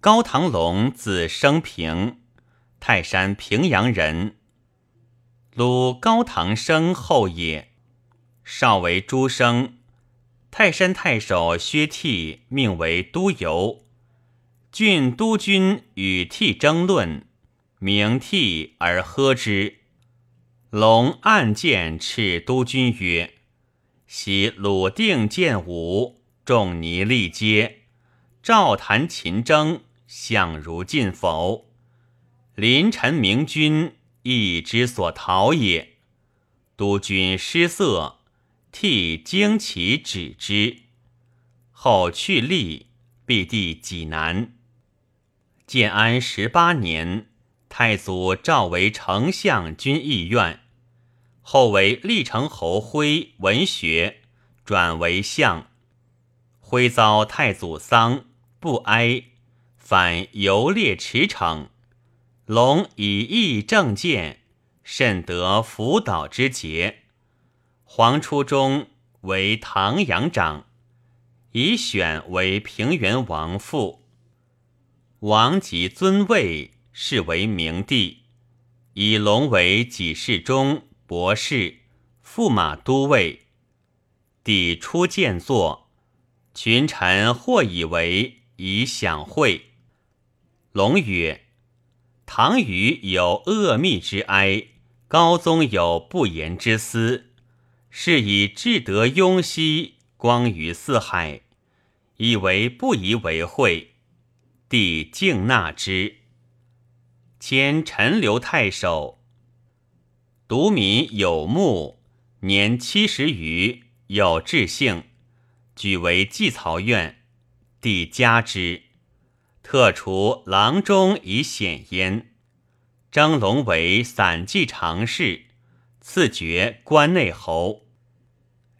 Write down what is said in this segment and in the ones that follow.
高唐龙，字生平，泰山平阳人。鲁高唐生后也，少为诸生。泰山太守薛悌命为都邮，郡督军与悌争论，名悌而喝之。龙暗见斥督军曰：“昔鲁定建武，仲尼立阶，赵谈秦征，相如尽否？临臣明君，亦之所逃也。督军失色。”替旌旗止之，后去立，必地济南。建安十八年，太祖召为丞相军议院，后为历城侯徽文学，转为相。徽遭太祖丧，不哀，反游猎驰骋。龙以义正见，甚得辅导之节。黄初中为唐阳长，以选为平原王父。王即尊位，是为明帝。以龙为己事中、博士、驸马都尉。帝初见作，群臣或以为以享会。龙曰：“唐虞有恶密之哀，高宗有不言之私。”是以至德雍熙，光于四海，以为不宜为讳。帝敬纳之。迁陈留太守。独民有目，年七十余，有志性，举为祭曹院。帝加之，特除郎中以显焉。征龙为散骑常侍。赐爵关内侯。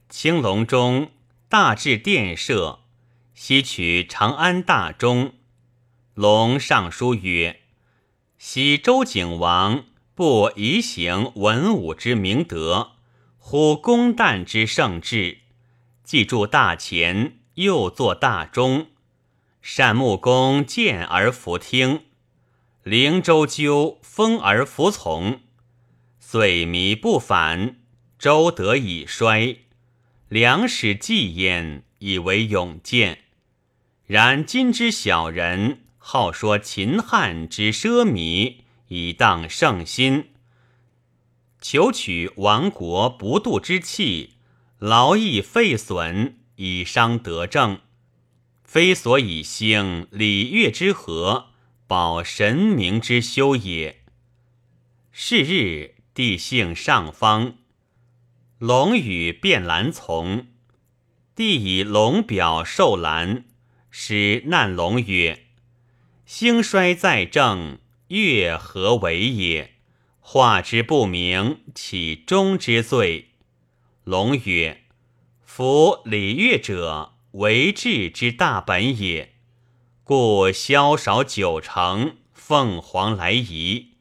青龙中大治殿舍，西取长安大钟。龙上书曰：“昔周景王不宜行文武之明德，乎公旦之圣志，既铸大钱，又作大钟，善木工见而服听，灵周究风而服从。”遂弥不反，周得以衰，良史继焉，以为永见。然今之小人，好说秦汉之奢靡，以荡圣心，求取亡国不渡之气，劳役废损，以伤德政，非所以兴礼乐之和，保神明之修也。是日。帝幸上方，龙与变兰从。帝以龙表授兰，使难龙曰：“兴衰在正，月何为也？化之不明，岂中之罪？”龙曰：“夫礼乐者，为治之大本也。故萧韶九成，凤凰来仪，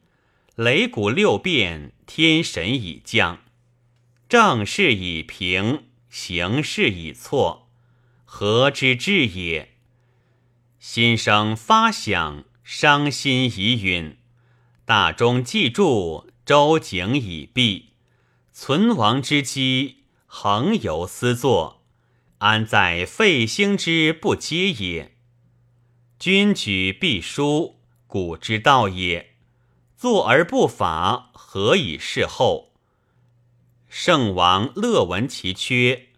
擂鼓六变。”天神已降，正事已平，形势已错，何之至也？心生发想，伤心已陨。大钟既铸，周景已毕，存亡之机，恒有思作，安在废兴之不接也？君举必书，古之道也。坐而不法，何以事后？圣王乐闻其缺，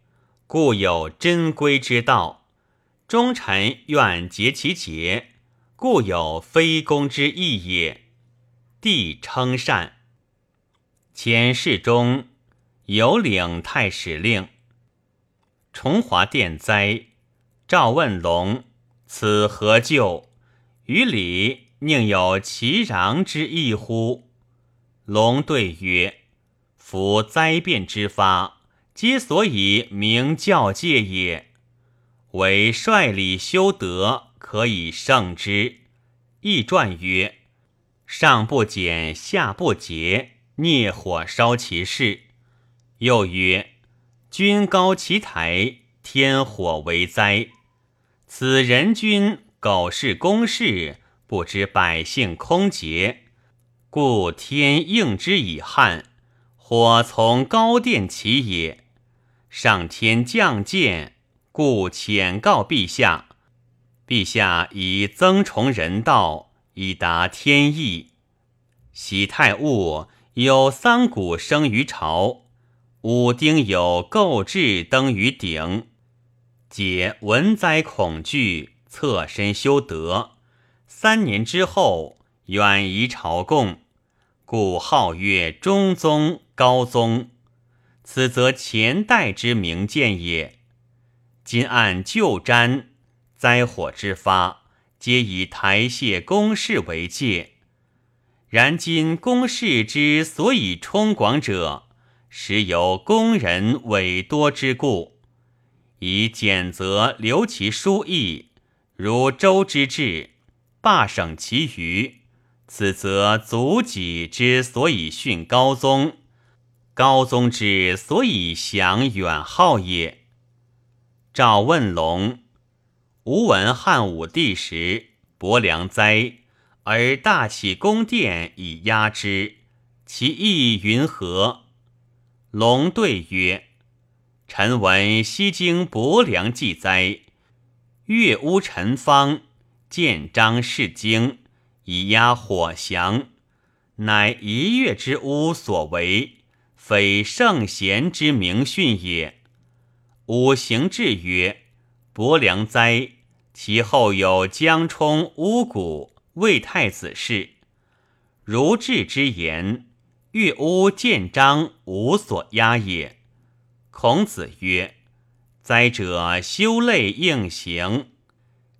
故有真规之道；忠臣愿竭其节，故有非公之意也。帝称善。前世中有领太史令，崇华殿灾，赵问龙：“此何咎？”于礼。宁有其攘之意乎？龙对曰：“夫灾变之发，皆所以明教戒也。唯率礼修德，可以胜之。”易传曰：“上不减，下不节，孽火烧其事。”又曰：“君高其台，天火为灾。此人君苟是公事，不知百姓空劫，故天应之以汉，火从高殿起也。上天降鉴，故遣告陛下。陛下以增崇人道，以达天意。喜太戊有三谷生于朝，武丁有构置登于鼎，解文灾恐惧。侧身修德，三年之后远移朝贡，故号曰中宗、高宗。此则前代之名鉴也。今按旧瞻，灾祸之发，皆以台榭宫室为界。然今宫室之所以充广者，实由宫人委多之故，以简则留其书意。如周之治，罢省其余，此则祖己之所以训高宗，高宗之所以享远号也。赵问龙，吾闻汉武帝时伯良灾，而大起宫殿以压之，其意云何？龙对曰：臣闻西京薄凉祭灾。月屋陈方，建章示经，以压火降，乃一月之屋所为，非圣贤之明训也。五行志曰：薄凉哉！其后有江充、巫蛊、魏太子事。如志之言，月屋建章无所压也。孔子曰。灾者修类应行，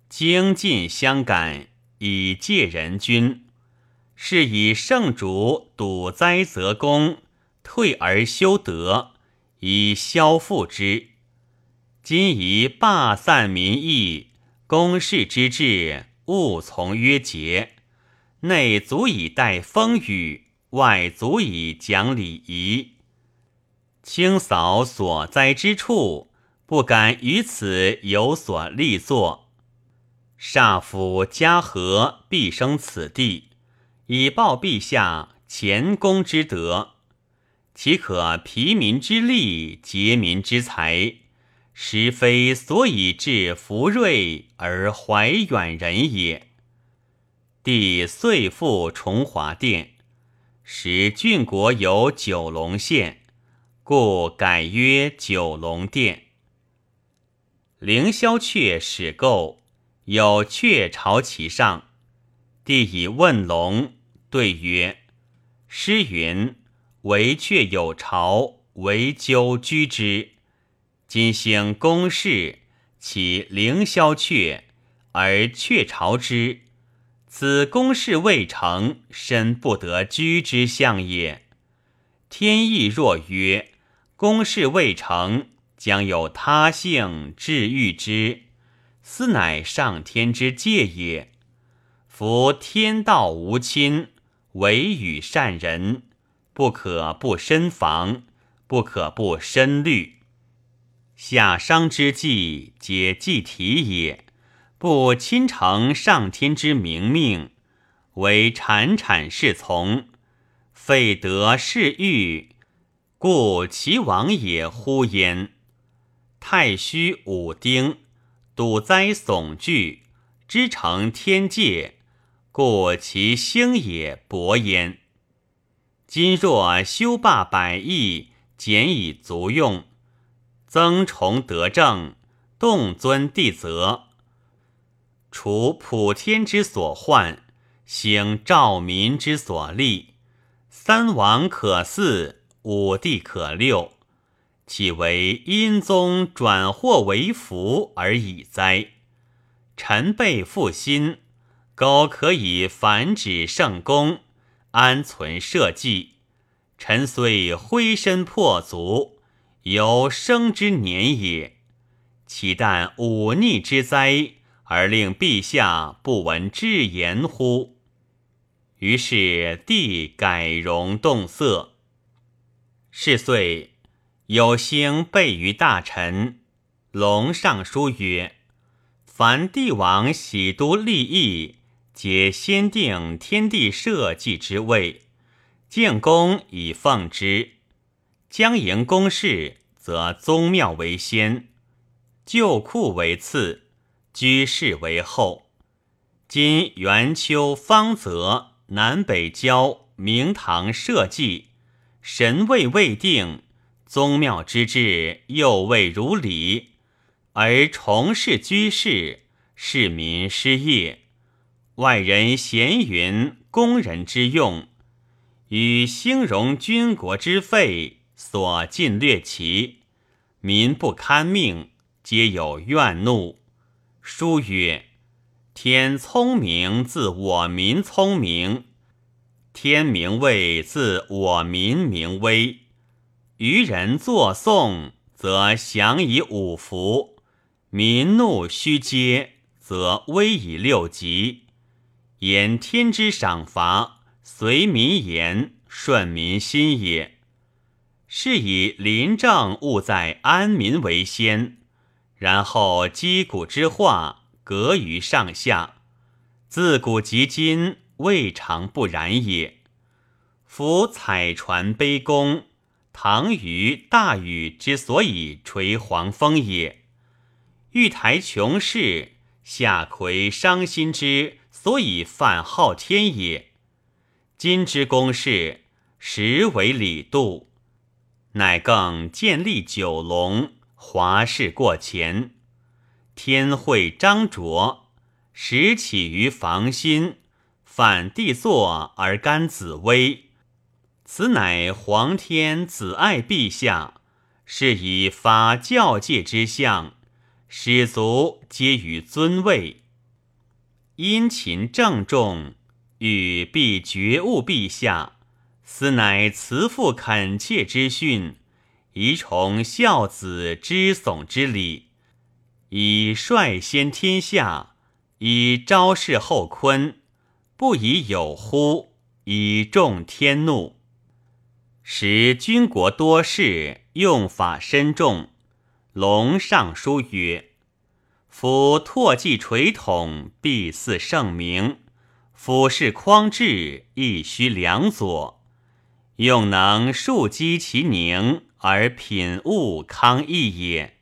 精进相感，以戒人君。是以圣主堵灾则功，退而修德，以消复之。今以罢散民意，公事之治，勿从约节。内足以待风雨，外足以讲礼仪，清扫所灾之处。不敢于此有所立作，煞府嘉禾必生此地，以报陛下前功之德。岂可疲民之力，竭民之财？实非所以致福瑞而怀远人也。帝遂复崇华殿，使郡国有九龙县，故改曰九龙殿。凌霄阙始构，有鹊巢其上。帝以问龙，对曰：“诗云：‘惟鹊有巢，惟鸠居之。’今兴宫室，其凌霄阙而鹊巢之，此宫室未成，身不得居之象也。天意若曰：‘宫室未成。’”将有他性治愈之，斯乃上天之戒也。夫天道无亲，唯与善人，不可不深防，不可不深虑。下商之计，皆计体也。不亲承上天之明命，为产产侍从，废德是欲，故其亡也乎焉。太虚武丁，堵灾悚惧，知成天界，故其兴也勃焉。今若修罢百亿，减以足用，增崇德政，动尊帝泽，除普天之所患，兴兆民之所利，三王可祀，五帝可六。岂为阴宗转祸为福而已哉？臣辈负心，苟可以繁殖圣功，安存社稷。臣虽灰身破足，犹生之年也。岂但忤逆之灾，而令陛下不闻至言乎？于是帝改容动色。是岁。有星备于大臣，龙上书曰：“凡帝王喜都立邑，皆先定天地社稷之位，建功以奉之。将营公事，则宗庙为先，旧库为次，居士为后。今元秋、方泽、南北郊、明堂社稷，神位未定，宗庙之志又未如理，而重事居士，市民失业，外人闲云工人之用，与兴荣军国之费。所尽略其民不堪命，皆有怨怒。书曰：“天聪明，自我民聪明；天明位，自我民明威。愚人作颂，则降以五福；民怒须嗟，则威以六吉。言天之赏罚，随民言，顺民心也。”是以临政务在安民为先，然后击鼓之化，隔于上下。自古及今，未尝不然也。夫彩船悲公，唐虞大禹之所以垂黄风也；玉台琼氏，夏葵伤心之所以犯昊天也。今之公事，实为礼度。乃更建立九龙，华氏过前。天会张卓，始起于房心，反帝座而干紫薇。此乃皇天子爱陛下，是以发教戒之相，使族皆于尊位。殷勤郑重，欲必觉悟陛下。此乃慈父恳切之训，宜崇孝子之耸之礼，以率先天下，以昭示后坤，不以有乎，以重天怒。时军国多事，用法深重。龙尚书曰：“夫拓迹垂统，必祀圣明；俯视匡治，亦须良佐。”用能树积其宁而品物康逸也。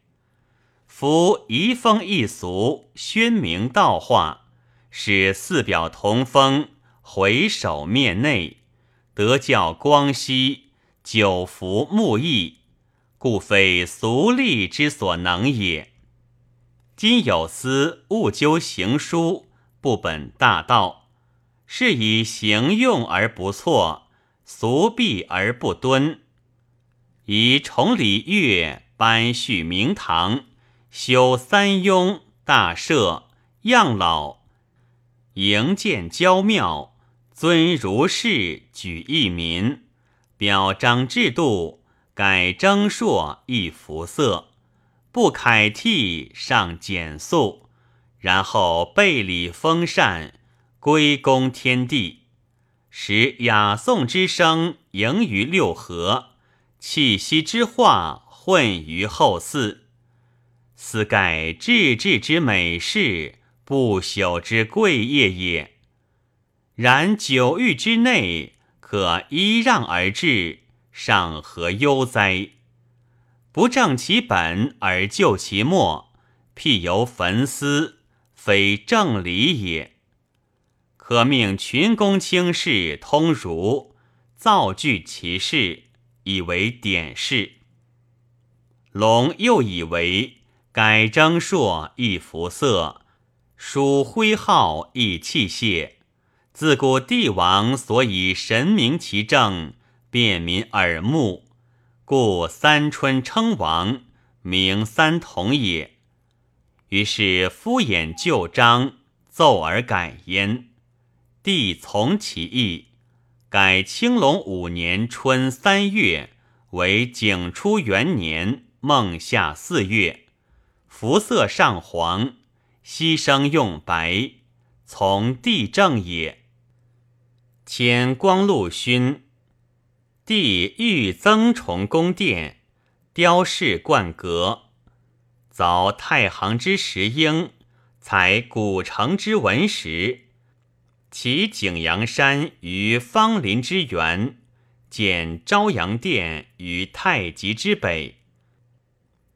夫移风易俗，宣明道化，使四表同风，回首面内，德教光熙，久服木易，故非俗吏之所能也。今有司务究行书，不本大道，是以行用而不错。俗弊而不敦，以崇礼乐，颁序明堂，修三雍大社，养老，营建郊庙，尊儒士，举义民，表彰制度，改征朔，易服色，不楷替，上简素，然后备礼封禅，归功天地。使雅颂之声盈于六合，气息之化混于后嗣，斯盖治治之美事，不朽之贵业也。然九域之内，可依让而治，尚何忧哉？不正其本而就其末，辟由焚思，非正理也。可命群公卿士通儒，造句其事，以为典事。龙又以为改征朔易服色，属徽号易器械。自古帝王所以神明其政，便民耳目，故三春称王，名三统也。于是敷衍旧章，奏而改焉。帝从其意，改青龙五年春三月为景初元年孟夏四月，服色上黄，牺牲用白，从帝正也。迁光禄勋，帝欲增崇宫殿，雕饰冠阁，凿太行之石英，采古城之文石，其景阳山于芳林之源，建朝阳殿于太极之北。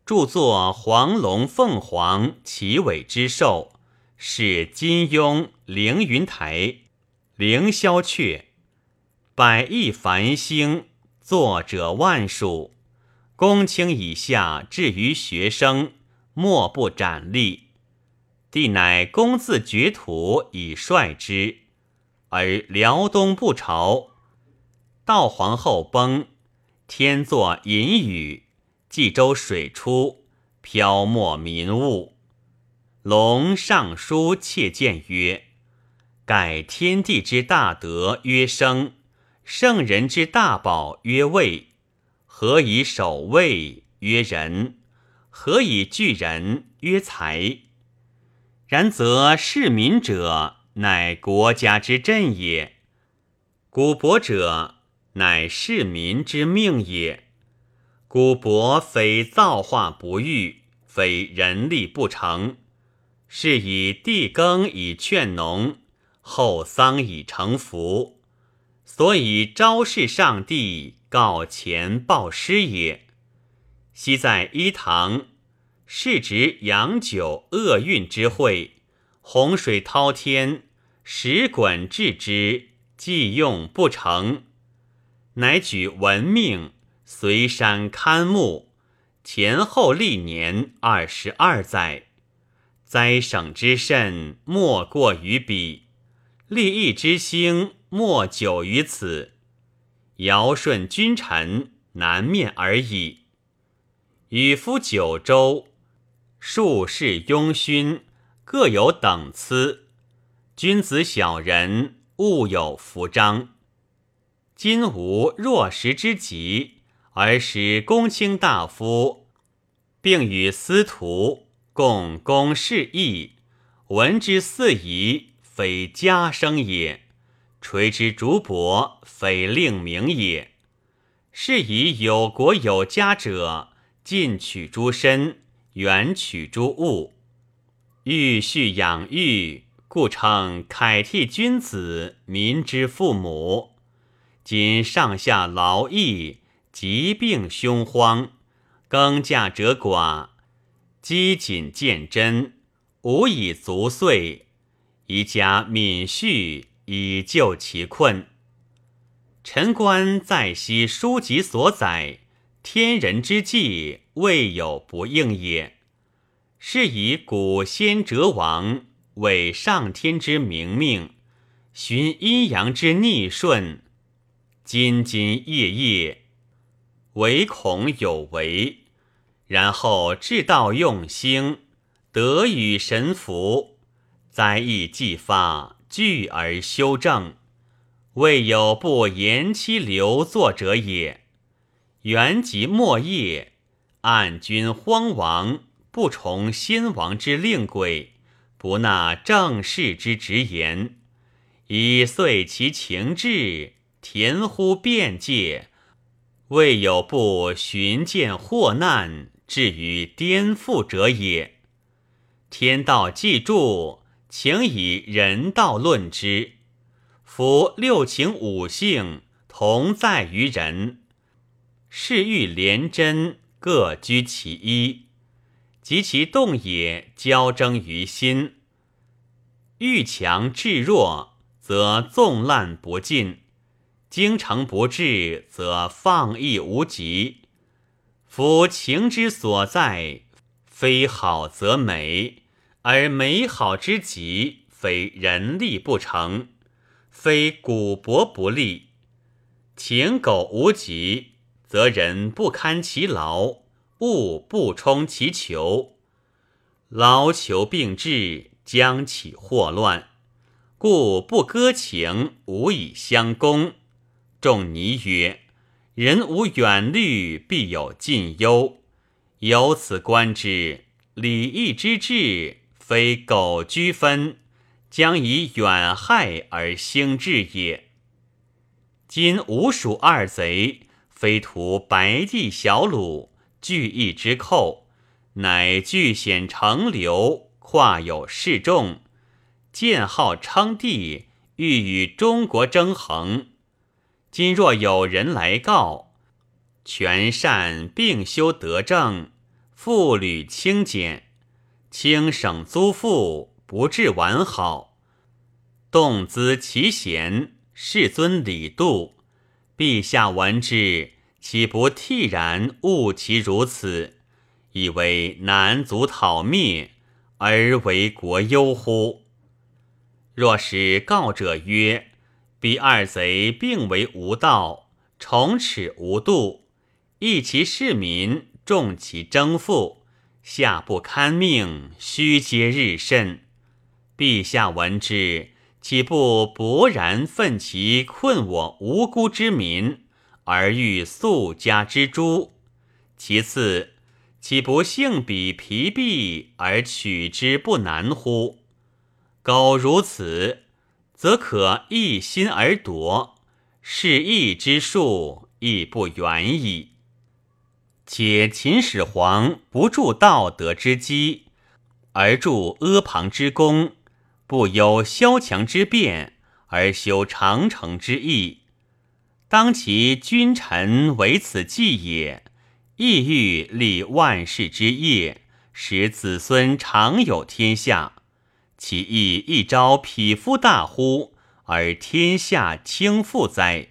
著作黄龙凤凰奇尾之兽，是金庸凌云台凌霄阙，百亿繁星，作者万数。公卿以下至于学生，莫不斩立。帝乃公自绝土以率之，而辽东不朝。道皇后崩，天作淫雨。冀州水出，漂没民物。龙上书切谏曰：“盖天地之大德曰生，圣人之大宝曰位。何以守位曰仁？何以聚人曰才？然则事民者，乃国家之振也；古伯者，乃市民之命也。”古伯非造化不遇，非人力不成，是以地耕以劝农，后桑以成福，所以昭示上帝，告前报师也。昔在伊堂，是执阳酒厄运之会，洪水滔天，石滚治之，既用不成，乃举文命。随山堪木，前后历年二十二载，灾省之甚，莫过于彼；利益之兴，莫久于此。尧舜君臣，难面而已。与夫九州，数世庸勋，各有等次；君子小人，物有服章。今无若时之急。而使公卿大夫，并与司徒共公事义，闻之四夷，非家生也；垂之竹帛，非令名也。是以有国有家者，近取诸身，远取诸物，欲恤养育，故称楷替君子，民之父母。今上下劳役。疾病凶荒，耕稼者寡，饥谨见真，无以足岁，宜加敏恤以救其困。臣观在昔书籍所载，天人之际，未有不应也。是以古先哲王为上天之明命，循阴阳之逆顺，兢兢业业。唯恐有为，然后至道用星，得与神符，灾异既发，聚而修正，未有不延期留作者也。元及末业，暗君荒亡，不从先王之令轨，不纳正事之直言，以遂其情志，填乎变界。未有不寻见祸难，至于颠覆者也。天道既著，请以人道论之。夫六情五性同在于人，是欲廉贞各居其一，及其动也交争于心。欲强制弱，则纵滥不尽。精诚不至，则放逸无极。夫情之所在，非好则美，而美好之极，非人力不成，非古帛不立。情苟无极，则人不堪其劳，物不充其求，劳求并至，将起祸乱。故不割情，无以相攻。仲尼曰：“人无远虑，必有近忧。由此观之，礼义之治，非苟居分，将以远害而兴治也。今吴蜀二贼，非图白帝小鲁，聚义之寇，乃据险成流，跨有示众，建号称帝，欲与中国争衡。今若有人来告，全善并修德政，妇履清简，轻省租赋，不致完好。动资其贤，世尊礼度，陛下闻之，岂不惕然悟其如此？以为南族讨灭，而为国忧乎？若使告者曰：“彼二贼并为无道，崇耻无度，益其市民，重其征赋，下不堪命，虚皆日甚。”陛下闻之，岂不勃然愤其困我无辜之民，而欲速加之诛？其次。岂不幸彼疲弊而取之不难乎？苟如此，则可一心而夺，是义之术亦不远矣。且秦始皇不助道德之基，而助阿房之功；不忧萧墙之变，而修长城之义。当其君臣为此计也。意欲立万世之业，使子孙常有天下，其意一朝匹夫大乎？而天下倾覆哉？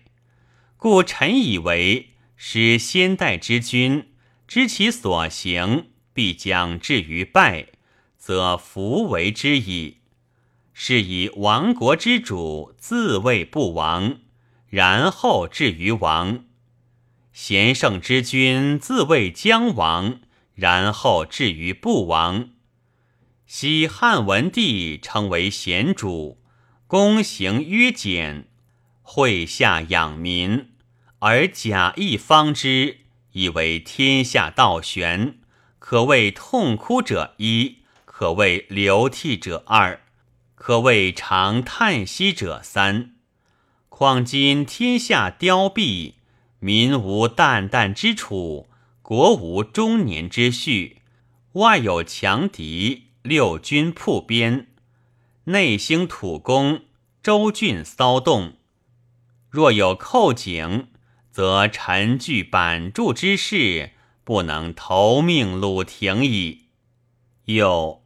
故臣以为，使先代之君知其所行，必将至于败，则弗为之矣。是以亡国之主自谓不亡，然后至于亡。贤圣之君自谓将亡，然后至于不亡。昔汉文帝称为贤主，躬行约简，会下养民，而假意方之，以为天下道玄，可谓痛哭者一，可谓流涕者二，可谓长叹息者三。况今天下凋敝。民无旦旦之处，国无终年之序。外有强敌，六军铺边，内兴土攻，州郡骚动。若有寇警，则臣具板柱之势，不能投命鲁庭矣。又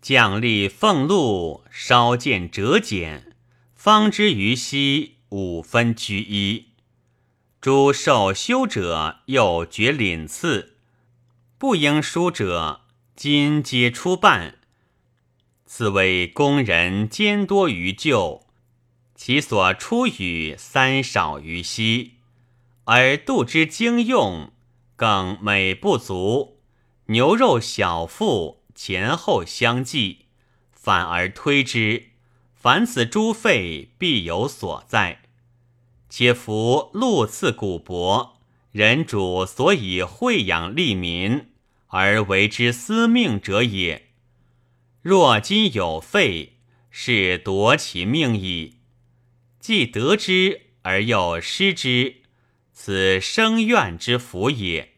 将吏俸禄，稍见折减，方知于西五分居一。诸受修者又决领赐，不应书者今皆出半。此为工人兼多于旧，其所出与三少于稀，而度之经用，更美不足。牛肉小腹前后相继，反而推之，凡此诸费必有所在。且夫禄赐古帛，人主所以惠养利民而为之司命者也。若今有废，是夺其命矣。既得之而又失之，此生怨之福也。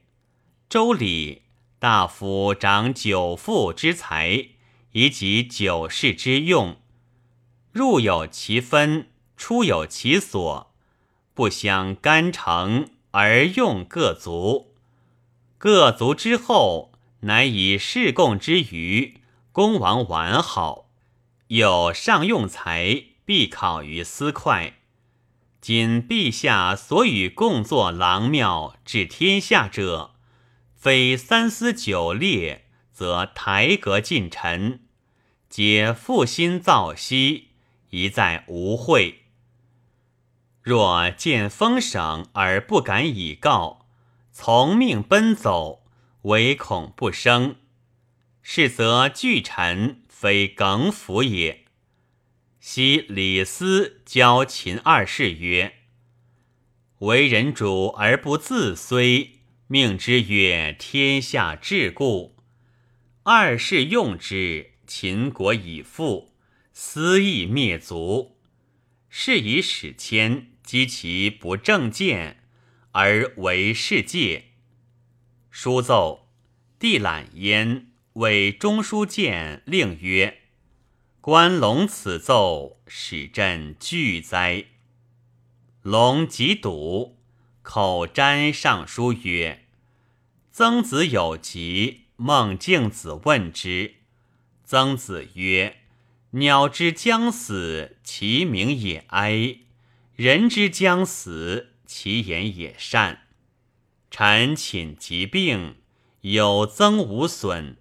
周礼大夫长九父之财，以及九世之用，入有其分，出有其所。不相干成而用各族，各族之后，乃以事贡之余，公王完好，有上用财，必考于私快。今陛下所与共作郎庙治天下者，非三司九列，则台阁近臣，皆负心造息，一再无会。若见封省而不敢以告，从命奔走，唯恐不生。是则巨臣非耿府也。昔李斯教秦二世曰：“为人主而不自虽，命之曰天下至故。二世用之，秦国已复，斯亦灭族。是以使迁。”积其不正见，而为世界。书奏，帝览焉，为中书监，令曰：“关龙此奏，使朕惧哉。”龙即笃，口占上书曰：“曾子有疾，孟敬子问之。曾子曰：‘鸟之将死，其鸣也哀；人之将死，其言也善。’臣寝疾病，有增无损，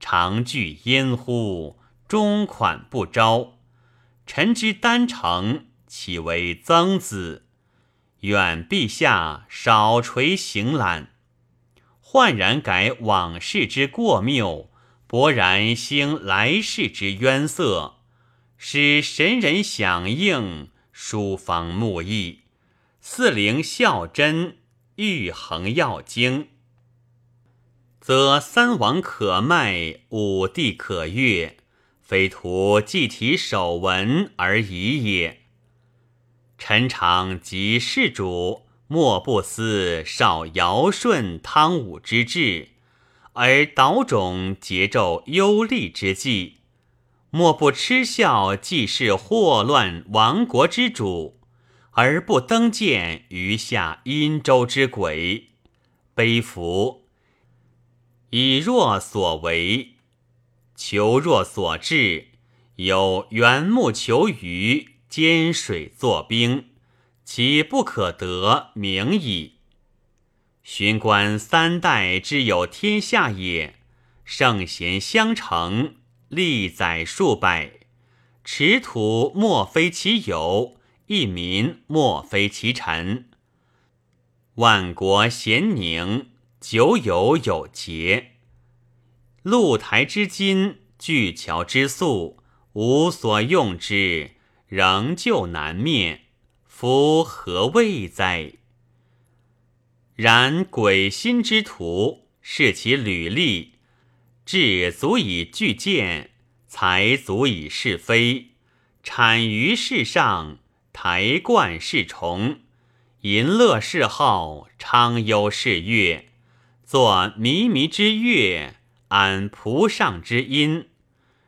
常惧焉乎？终款不招。臣之丹诚，岂为曾子？愿陛下少垂行览，焕然改往事之过谬，勃然兴来世之渊色，使神人响应，书方木易，四灵孝真，玉衡要精，则三王可迈，五帝可悦，非图祭体守文而已也。臣常及世主，莫不思少尧舜汤武之志，而岛种桀纣忧厉之际；莫不嗤笑既是祸乱亡国之主，而不登见余下殷周之鬼。悲服！以若所为，求若所至，有缘木求鱼。兼水作冰，岂不可得名矣？寻观三代之有天下也，圣贤相承，历载数百，持土莫非其有，一民莫非其臣。万国咸宁，久有有节。露台之金，巨桥之粟，无所用之。仍旧难灭，夫何谓哉？然鬼心之徒，视其履历，智足以具见，才足以是非，产于世上，台冠是崇，淫乐是好，昌忧是乐，作靡靡之乐，安蒲上之音，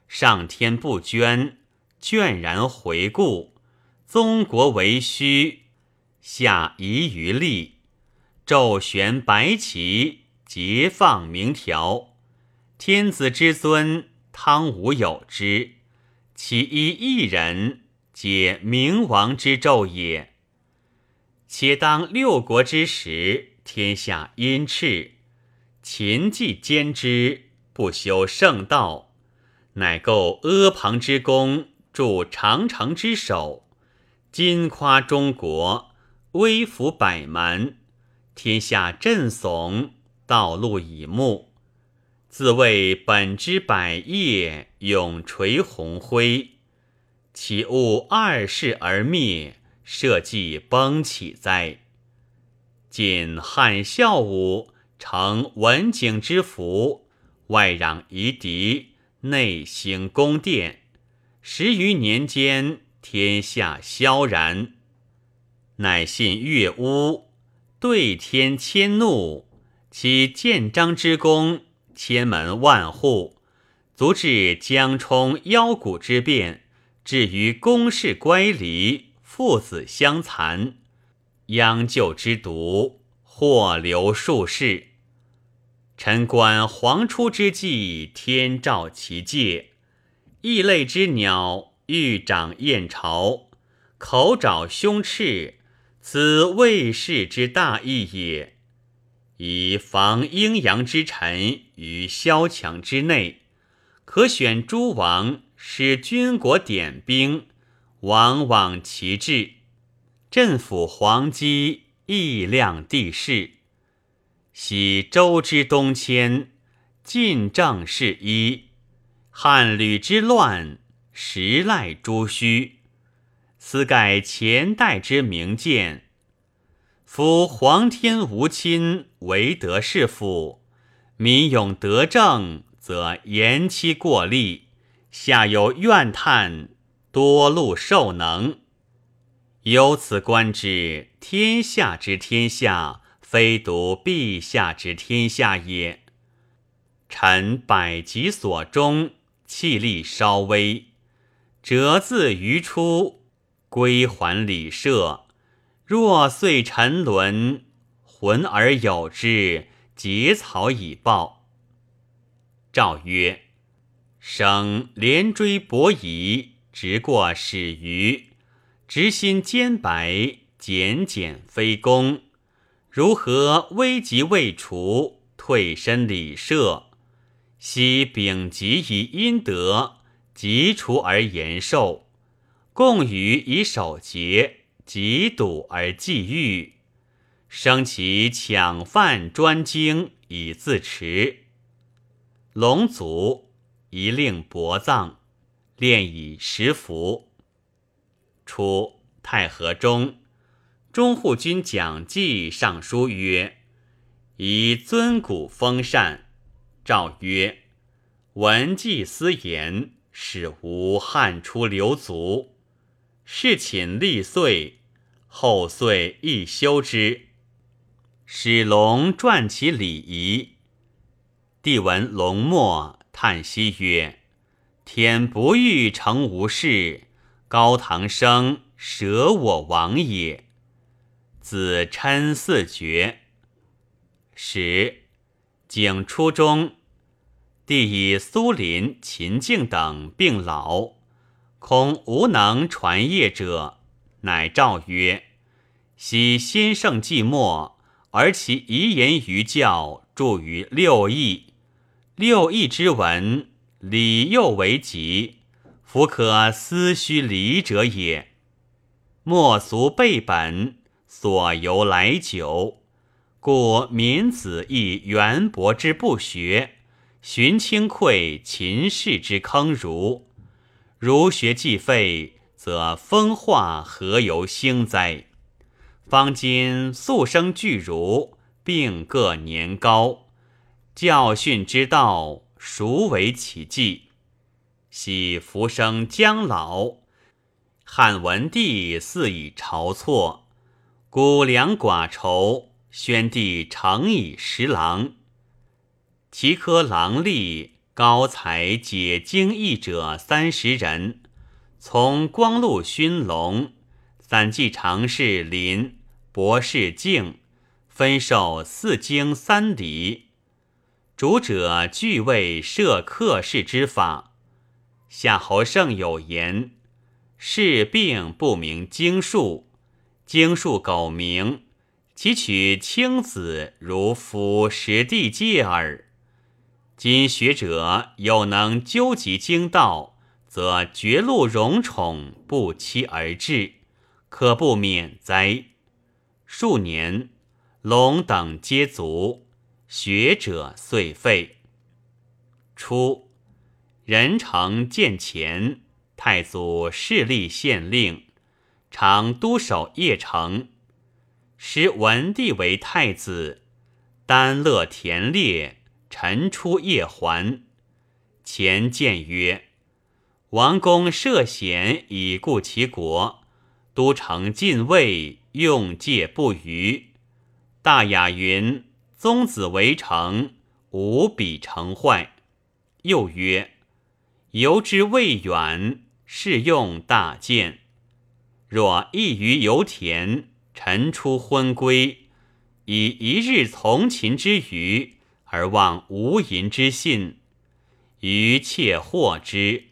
上天不捐。倦然回顾，宗国为虚，下夷于利，昼悬白旗，节放明条。天子之尊，汤武有之，其一一人，皆明王之胄也。且当六国之时，天下殷炽，秦既兼之，不修圣道，乃构阿房之功。筑长城之首，今夸中国，威服百蛮，天下震悚，道路以目。自谓本之百业，永垂鸿辉，岂勿二世而灭，社稷崩起哉？今汉孝武承文景之福，外攘夷狄，内兴宫殿。十余年间，天下萧然，乃信乐巫，对天迁怒，其建章之功，千门万户，足至江冲腰鼓之变，至于宫室乖离，父子相残，殃救之毒，祸流数世。臣观皇初之际，天照其界。异类之鸟，欲长燕巢，口爪凶翅，此魏氏之大义也。以防阴阳之臣于萧墙之内，可选诸王，使军国点兵，往往其志，镇抚黄基，义量地势。喜周之东迁，晋政事一。汉吕之乱，时赖朱虚，斯盖前代之明鉴。夫皇天无亲，唯德是辅；民勇德政，则言期过利，下有怨叹，多禄受能。由此观之，天下之天下，非独陛下之天下也。臣百疾所终，气力稍微，折自于出，归还礼社。若遂沉沦，魂而有之，结草以报。诏曰：生连追伯夷，直过始于，直心兼白，简简非公。如何危急未除，退身礼社？昔丙吉以阴德，及除而延寿；共与以守节，及堵而祭欲，生其抢犯专精以自持。龙族一令薄葬，炼以十服。初，太和中，中护军蒋济上书曰：“以尊古封禅。”诏曰：“闻祭司言，使无汉出流族。事寝立岁，后岁亦修之。使龙传其礼仪。帝闻龙末，叹息曰：‘天不欲成无事，高堂生舍我亡也。’子嗔四绝。使。”景初中，帝以苏林、秦敬等病老，恐无能传业者，乃诏曰：“昔先圣既没，而其遗言于教，著于六艺。六艺之文，礼又为极，弗可思虚礼者也。莫俗背本，所由来久。”故民子亦渊博之不学，寻清愧秦氏之坑儒。儒学既废，则风化何由兴哉？方今速生巨儒，并各年高，教训之道，孰为其迹？喜浮生将老，汉文帝似以朝错，孤粮寡愁。宣帝诚以十郎，其科郎吏高才解经义者三十人，从光禄勋龙、散记常侍林、博士敬，分授四经三礼。主者俱为设客氏之法。夏侯胜有言：士病不明经术，经术苟明。其取青子如夫实地界耳。今学者有能究极经道，则绝路荣宠，不期而至，可不免哉？数年，龙等皆卒，学者遂废。初，人成见前，太祖势立县令，常督守邺城。时文帝为太子，丹乐田猎，臣出夜还。前谏曰：“王公涉险以顾其国，都城禁卫，用戒不渝。大雅云：宗子为城，无比成坏。”又曰：“游之未远，是用大剑。若异于油田。”臣出昏归，以一日从秦之余，而望无银之信，余窃获之。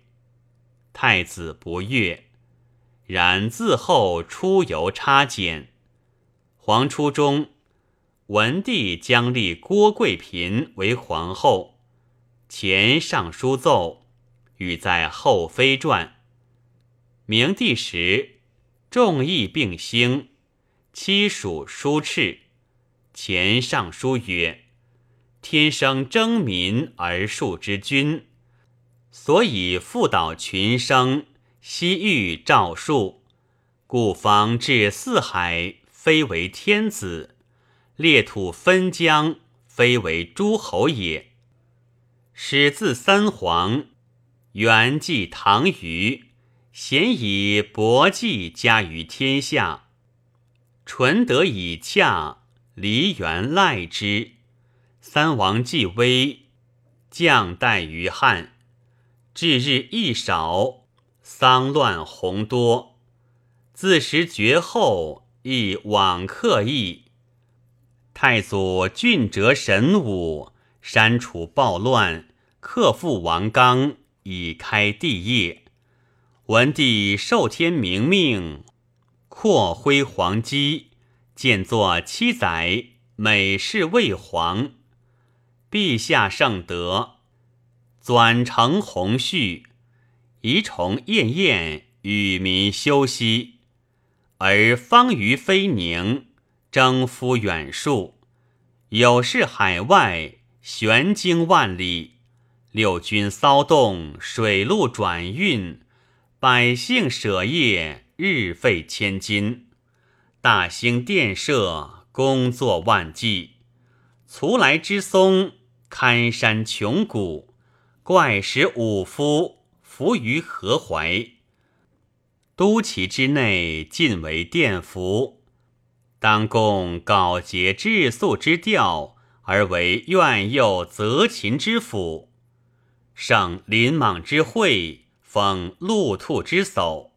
太子不悦，然自后出游插简。皇初中，文帝将立郭贵嫔为皇后，前上书奏，与在后妃传。明帝时，众议并兴。妻属书斥，前上书曰：“天生争民而庶之君，所以复导群生，西域诏术，故方至四海，非为天子；列土分疆，非为诸侯也。始自三皇，元继唐虞，咸以薄技加于天下。”纯德以洽，梨园赖之。三王继威，降代于汉。至日益少，丧乱宏多。自时绝后，亦往客意。太祖俊哲神武，删除暴乱，克复王纲，以开帝业。文帝受天明命，扩辉煌基，建作七载，每事未皇。陛下圣德，转承弘序，仪崇宴宴，与民休息。而方于非宁，征夫远戍，有事海外，悬经万里。六军骚动，水陆转运，百姓舍业，日费千金。大兴殿舍，工作万计。徂来之松，堪山穷谷，怪石五夫，伏于河淮。都齐之内，尽为殿服。当供皋洁质素之调，而为苑佑择秦之府；胜林莽之会，封鹿兔之叟；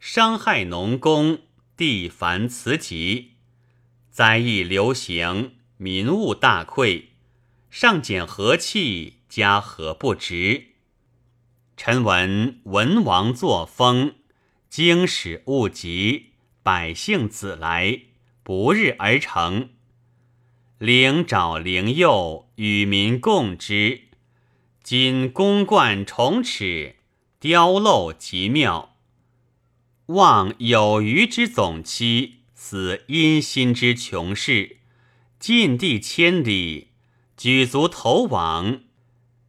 伤害农工，地繁辞疾；灾疫流行，民物大溃，上减和气，加和不直。臣闻文王作风。经史物集，百姓子来，不日而成。灵沼灵佑，与民共之。今宫冠重尺，雕镂极妙。望有余之总期，似阴心之穷士。尽地千里，举足投往，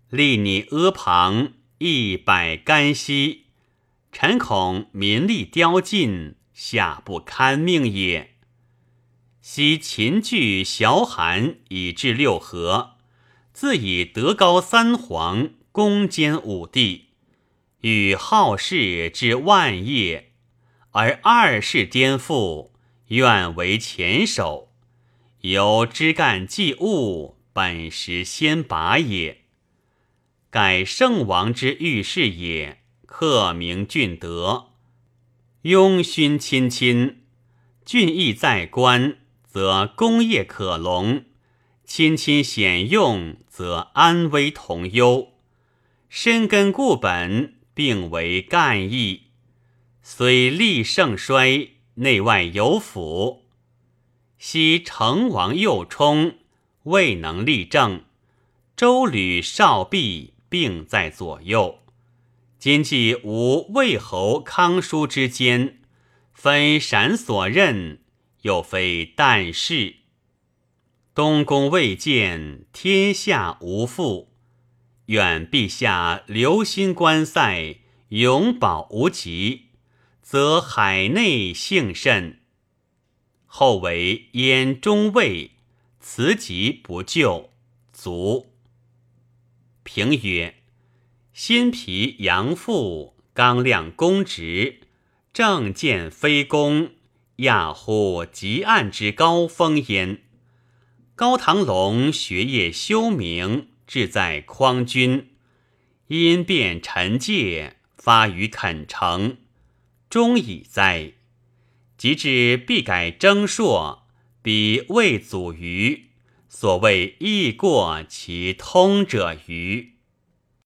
立你阿旁，一百干溪。臣恐民力凋尽，下不堪命也。昔秦据崤函以至六合，自以德高三皇，攻坚五帝，与好事之万业，而二世颠覆，愿为前首。由枝干继物，本时先拔也。改圣王之御事也。克明俊德，庸勋亲亲，俊逸在官，则功业可隆；亲亲显用，则安危同忧。深根固本，并为干邑。虽立盛衰，内外有辅。昔成王右冲，未能立政；周吕少弼并在左右。今既无魏侯康叔之间，分闪所任，又非旦事。东宫未建，天下无父。愿陛下留心观塞，永保无疾，则海内幸甚。后为燕中尉，辞疾不就，卒。评曰。心脾阳复，刚亮公直，正见非公，亚乎极暗之高峰焉。高堂龙学业修明，志在匡君，因变臣戒，发于肯诚，终矣哉！及至必改征朔，彼未祖于所谓易过其通者于。